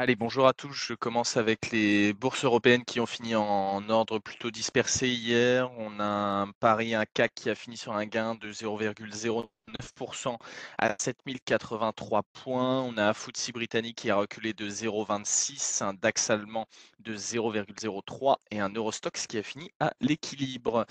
Allez, bonjour à tous. Je commence avec les bourses européennes qui ont fini en ordre plutôt dispersé hier. On a un Paris, un CAC qui a fini sur un gain de 0,09% à 7083 points. On a un FTSE britannique qui a reculé de 0,26, un DAX allemand de 0,03 et un Eurostox qui a fini à l'équilibre.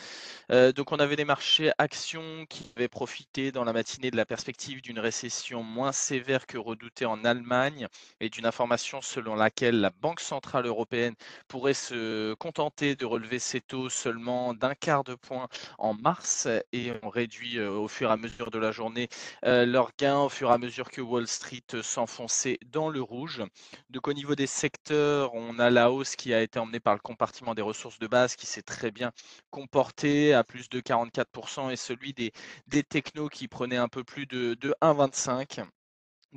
Euh, donc on avait des marchés actions qui avaient profité dans la matinée de la perspective d'une récession moins sévère que redoutée en Allemagne et d'une information selon laquelle la Banque centrale européenne pourrait se contenter de relever ses taux seulement d'un quart de point en mars et on réduit euh, au fur et à mesure de la journée euh, leurs gains au fur et à mesure que Wall Street s'enfonçait dans le rouge. Donc au niveau des secteurs, on a la hausse qui a été emmenée par le compartiment des ressources de base qui s'est très bien comporté à plus de 44% et celui des, des technos qui prenait un peu plus de, de 1,25.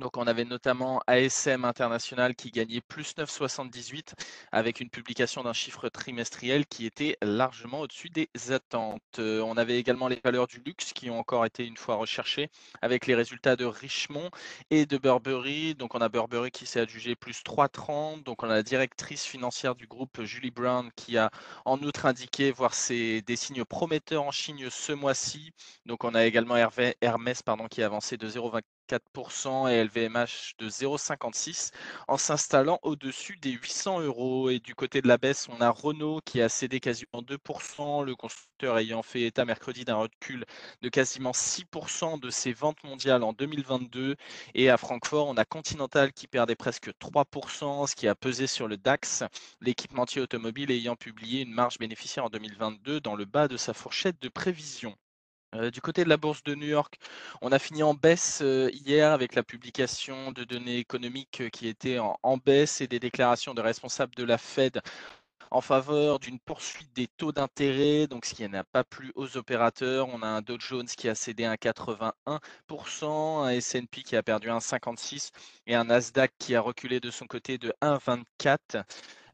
Donc on avait notamment ASM International qui gagnait plus 9,78 avec une publication d'un chiffre trimestriel qui était largement au-dessus des attentes. Euh, on avait également les valeurs du luxe qui ont encore été une fois recherchées avec les résultats de Richemont et de Burberry. Donc on a Burberry qui s'est adjugé plus 3,30. Donc on a la directrice financière du groupe Julie Brown qui a en outre indiqué voir des signes prometteurs en Chine ce mois-ci. Donc on a également Hermès pardon, qui a avancé de 0,24 et LVMH de 0,56 en s'installant au-dessus des 800 euros. Et du côté de la baisse, on a Renault qui a cédé quasiment 2%, le constructeur ayant fait état mercredi d'un recul de quasiment 6% de ses ventes mondiales en 2022. Et à Francfort, on a Continental qui perdait presque 3%, ce qui a pesé sur le DAX, l'équipementier automobile ayant publié une marge bénéficiaire en 2022 dans le bas de sa fourchette de prévision. Euh, du côté de la bourse de New York, on a fini en baisse euh, hier avec la publication de données économiques euh, qui étaient en, baisse et des déclarations de responsables de la Fed en faveur d'une poursuite des taux d'intérêt, donc ce qui n'a pas plu aux opérateurs. On a un Dow Jones qui a cédé 1,81%, un S&P qui a perdu 1,56% et un Nasdaq qui a reculé de son côté de 1,24%.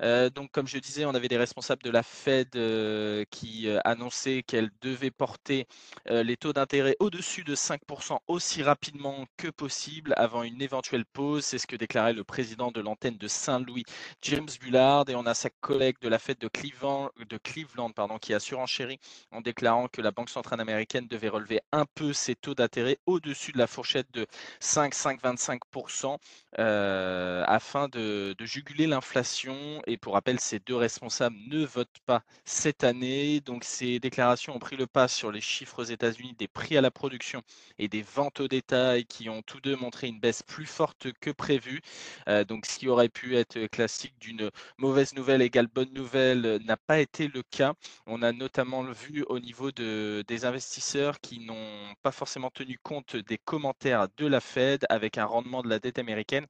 Euh, donc, comme je disais, on avait des responsables de la Fed euh, qui euh, annonçaient qu'elle devait porter les taux d'intérêt au-dessus de 5% aussi rapidement que possible avant une éventuelle pause. C'est ce que déclarait le président de l'antenne de Saint-Louis, James Bullard. Et on a sa collègue de la Fed de Cleveland, de Cleveland pardon, qui a surenchéri en déclarant que la Banque centrale américaine devait relever un peu ses taux d'intérêt au-dessus de la fourchette de 5-5-25% afin de, de juguler l'inflation et pour rappel, ces deux responsables ne votent pas cette année. Donc ces déclarations ont pris le pas sur les chiffres aux États-Unis des prix à la production et des ventes au détail qui ont tous deux montré une baisse plus forte que prévu. Euh, donc ce qui aurait pu être classique d'une mauvaise nouvelle égale bonne nouvelle n'a pas été le cas. On a notamment vu au niveau de, des investisseurs qui n'ont pas forcément tenu compte des commentaires de la Fed avec un rendement de la dette américaine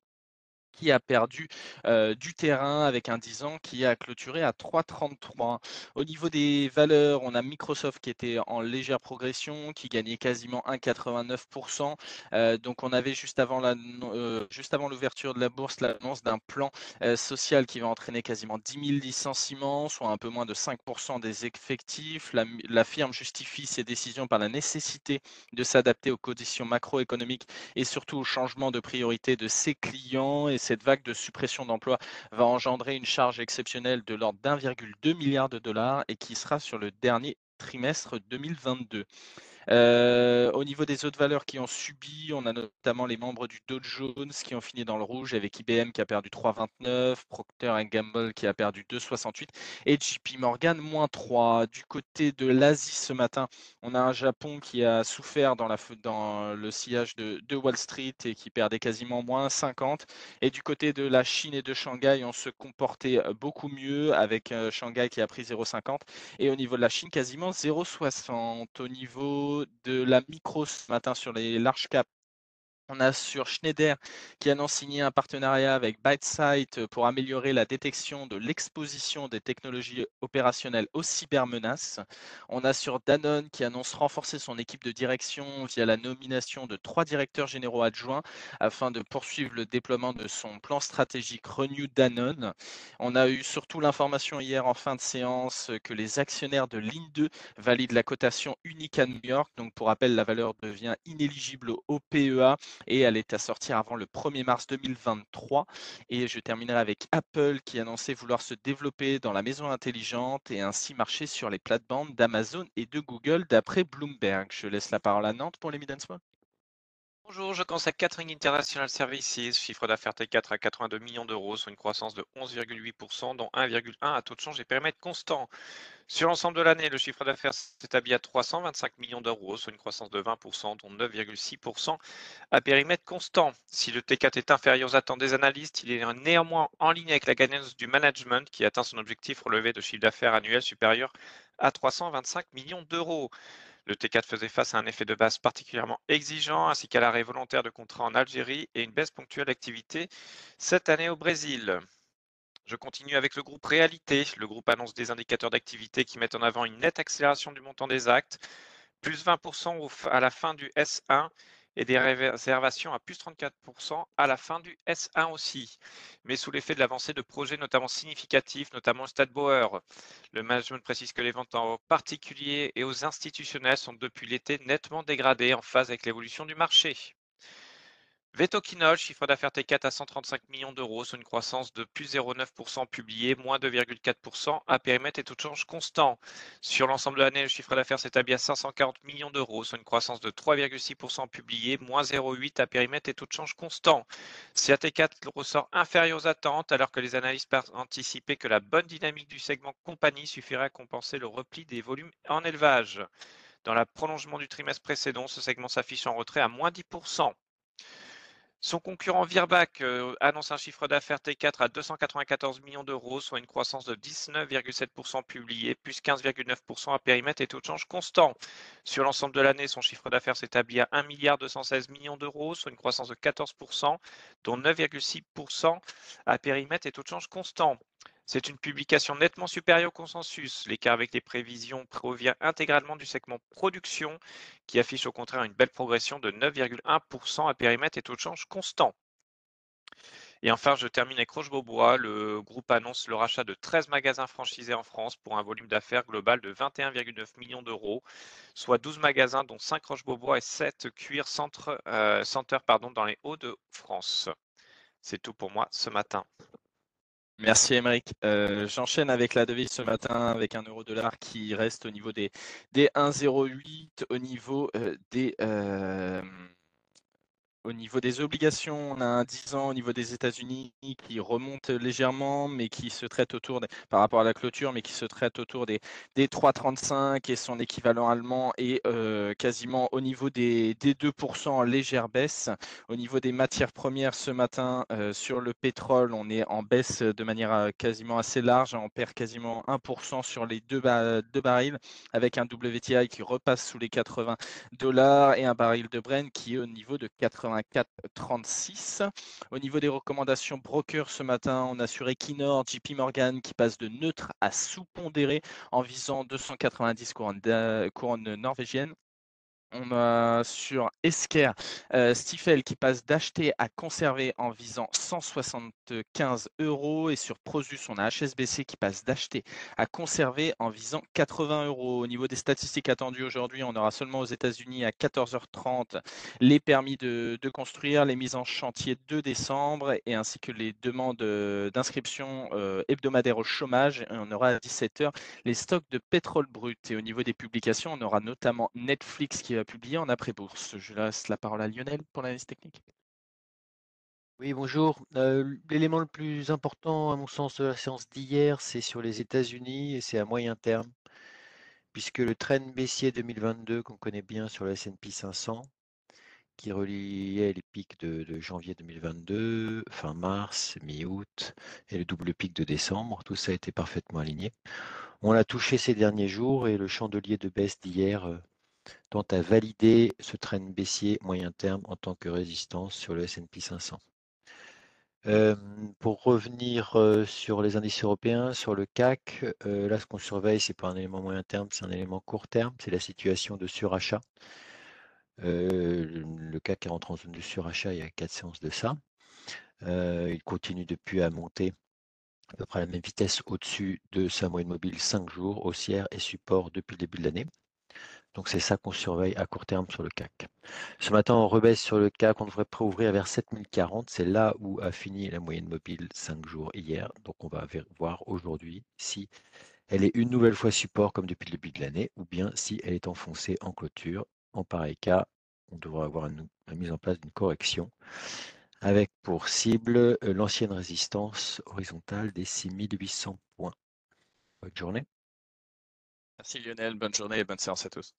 qui a perdu du terrain avec un 10 ans qui a clôturé à 3,33. Au niveau des valeurs, on a Microsoft qui était en légère progression, qui gagnait quasiment 1,89%. donc on avait juste avant l'ouverture de la bourse l'annonce d'un plan social qui va entraîner quasiment 10 000 licenciements, soit un peu moins de 5% des effectifs. La, firme justifie ses décisions par la nécessité de s'adapter aux conditions macroéconomiques et surtout au changement de priorité de ses clients. Cette vague de suppression d'emplois va engendrer une charge exceptionnelle de l'ordre d'1,2 milliard de dollars et qui sera sur le dernier trimestre 2022. Euh, au niveau des autres valeurs qui ont subi, on a notamment les membres du Dow Jones qui ont fini dans le rouge avec IBM qui a perdu 3,29, Procter Gamble qui a perdu 2,68 et JP Morgan moins 3. Du côté de l'Asie ce matin, on a un Japon qui a souffert dans, le sillage de, de, Wall Street et qui perdait quasiment moins 50. Et du côté de la Chine et de Shanghai, on se comportait beaucoup mieux avec euh, Shanghai qui a pris 0,50 et au niveau de la Chine quasiment 0,60. Au niveau de la micro ce matin sur les large caps on a sur Schneider qui annonce signer un partenariat avec ByteSight pour améliorer la détection de l'exposition des technologies opérationnelles aux cybermenaces. On a sur Danone qui annonce renforcer son équipe de direction via la nomination de trois directeurs généraux adjoints afin de poursuivre le déploiement de son plan stratégique Renew Danone. On a eu surtout l'information hier en fin de séance que les actionnaires de Ligne 2 valident la cotation unique à New York. Donc pour rappel, la valeur devient inéligible au PEA et elle est à sortir avant le 1er mars 2023. Et je terminerai avec Apple qui annonçait vouloir se développer dans la maison intelligente et ainsi marcher sur les plates-bandes d'Amazon et de Google d'après Bloomberg. Je laisse la parole à Nantes pour les Mid Bonjour, je commence à Catering International Services, chiffre d'affaires T4 à 82 millions d'euros, soit une croissance de 11,8%, dont 1,1 à taux de change et périmètre constant. Sur l'ensemble de l'année, le chiffre d'affaires s'établit à 325 millions d'euros, soit une croissance de 20%, dont 9,6% à périmètre constant. Si le T4 est inférieur aux attentes des analystes, il est néanmoins en ligne avec la gagnance du management qui atteint son objectif relevé de chiffre d'affaires annuel supérieur à 325 millions d'euros. Le T4 faisait face à un effet de base particulièrement exigeant, ainsi qu'à l'arrêt volontaire de contrats en Algérie et une baisse ponctuelle d'activité cette année au Brésil. Je continue avec le groupe Réalité. Le groupe annonce des indicateurs d'activité qui mettent en avant une nette accélération du montant des actes, plus 20% à la fin du S1 et des réservations à plus 34% à la fin du S1 aussi, mais sous l'effet de l'avancée de projets notamment significatifs, notamment au Stade Bauer. Le management précise que les ventes en particulier et aux institutionnels sont depuis l'été nettement dégradées en phase avec l'évolution du marché. Vetoquinol, chiffre d'affaires T4 à 135 millions d'euros, soit une croissance de plus 0,9% publié, moins 2,4% à périmètre et taux de change constant. Sur l'ensemble de l'année, le chiffre d'affaires s'établit à 540 millions d'euros, soit une croissance de 3,6% publié, moins 0,8 à périmètre et taux de change constant. Si T4 ressort inférieur aux attentes, alors que les analystes anticipaient que la bonne dynamique du segment compagnie suffirait à compenser le repli des volumes en élevage. Dans le prolongement du trimestre précédent, ce segment s'affiche en retrait à moins 10%. Son concurrent Virbac euh, annonce un chiffre d'affaires T4 à 294 millions d'euros, soit une croissance de 19,7% publié, plus 15,9% à périmètre et taux de change constant. Sur l'ensemble de l'année, son chiffre d'affaires s'établit à 1 milliard 216 millions d'euros, soit une croissance de 14%, dont 9,6% à périmètre et taux de change constant. C'est une publication nettement supérieure au consensus. L'écart avec les prévisions provient intégralement du segment production qui affiche au contraire une belle progression de 9,1% à périmètre et taux de change constant. Et enfin, je termine avec Roche-Beaubois. Le groupe annonce le rachat de 13 magasins franchisés en France pour un volume d'affaires global de 21,9 millions d'euros, soit 12 magasins dont 5 Roche-Beaubois et 7 Cuir Centre, euh, dans les Hauts-de-France. C'est tout pour moi ce matin. Merci Émeric. Euh, j'enchaîne avec la devise ce matin avec un euro dollar qui reste au niveau des, des 1,08, au niveau euh, des, euh, au niveau des obligations, on a un 10 ans au niveau des États-Unis qui remonte légèrement, mais qui se traite autour, par rapport à la clôture, mais qui se traite autour des, des 3,35 et son équivalent allemand est euh, quasiment au niveau des, des 2% en légère baisse. Au niveau des matières premières, ce matin, euh, sur le pétrole, on est en baisse de manière euh, quasiment assez large. On perd quasiment 1% sur les deux, deux barils, avec un WTI qui repasse sous les 80 dollars et un baril de Brent qui est au niveau de 80 4,36. Au niveau des recommandations broker ce matin, on a sur Equinor, JP Morgan qui passe de neutre à sous-pondéré en visant 290 couronnes norvégiennes. On a sur Esker euh, Stifel qui passe d'acheter à conserver en visant 175 euros. Et sur Prosus, on a HSBC qui passe d'acheter à conserver en visant 80 euros. Au niveau des statistiques attendues aujourd'hui, on aura seulement aux États-Unis à 14h30 les permis de, construire, les mises en chantier de décembre et ainsi que les demandes euh, d'inscription euh, hebdomadaire au chômage. Et on aura à 17h les stocks de pétrole brut. Et au niveau des publications, on aura notamment Netflix qui publié en après-bourse. Je laisse la parole à Lionel pour l'analyse technique. Oui, bonjour. Euh, l'élément le plus important, à mon sens, de la séance d'hier, c'est sur les États-Unis et c'est à moyen terme, puisque le trend baissier 2022 qu'on connaît bien sur le S&P 500, qui reliait les pics de, de, janvier 2022, fin mars, mi-août et le double pic de décembre, tout ça a été parfaitement aligné. On l'a touché ces derniers jours et le chandelier de baisse d'hier euh, tend à valider ce train baissier moyen terme en tant que résistance sur le S&P 500. pour revenir sur les indices européens, sur le CAC, là ce qu'on surveille, c'est pas un élément moyen terme, c'est un élément court terme, c'est la situation de surachat. le CAC est rentré en zone de surachat il y a quatre séances de ça. il continue depuis à monter à peu près à la même vitesse au-dessus de sa moyenne mobile 5 jours, haussière et support depuis le début de l'année. Donc c'est ça qu'on surveille à court terme sur le CAC. Ce matin, on rebaisse sur le CAC, on devrait préouvrir vers 7040. C'est là où a fini la moyenne mobile 5 jours hier. Donc on va voir aujourd'hui si elle est une nouvelle fois support comme depuis le début de l'année ou bien si elle est enfoncée en clôture. En pareil cas, on devrait avoir la mise en place d'une correction avec pour cible euh, l'ancienne résistance horizontale des 6800 points. Bonne journée. Merci Lionel, bonne journée et bonne séance à tous.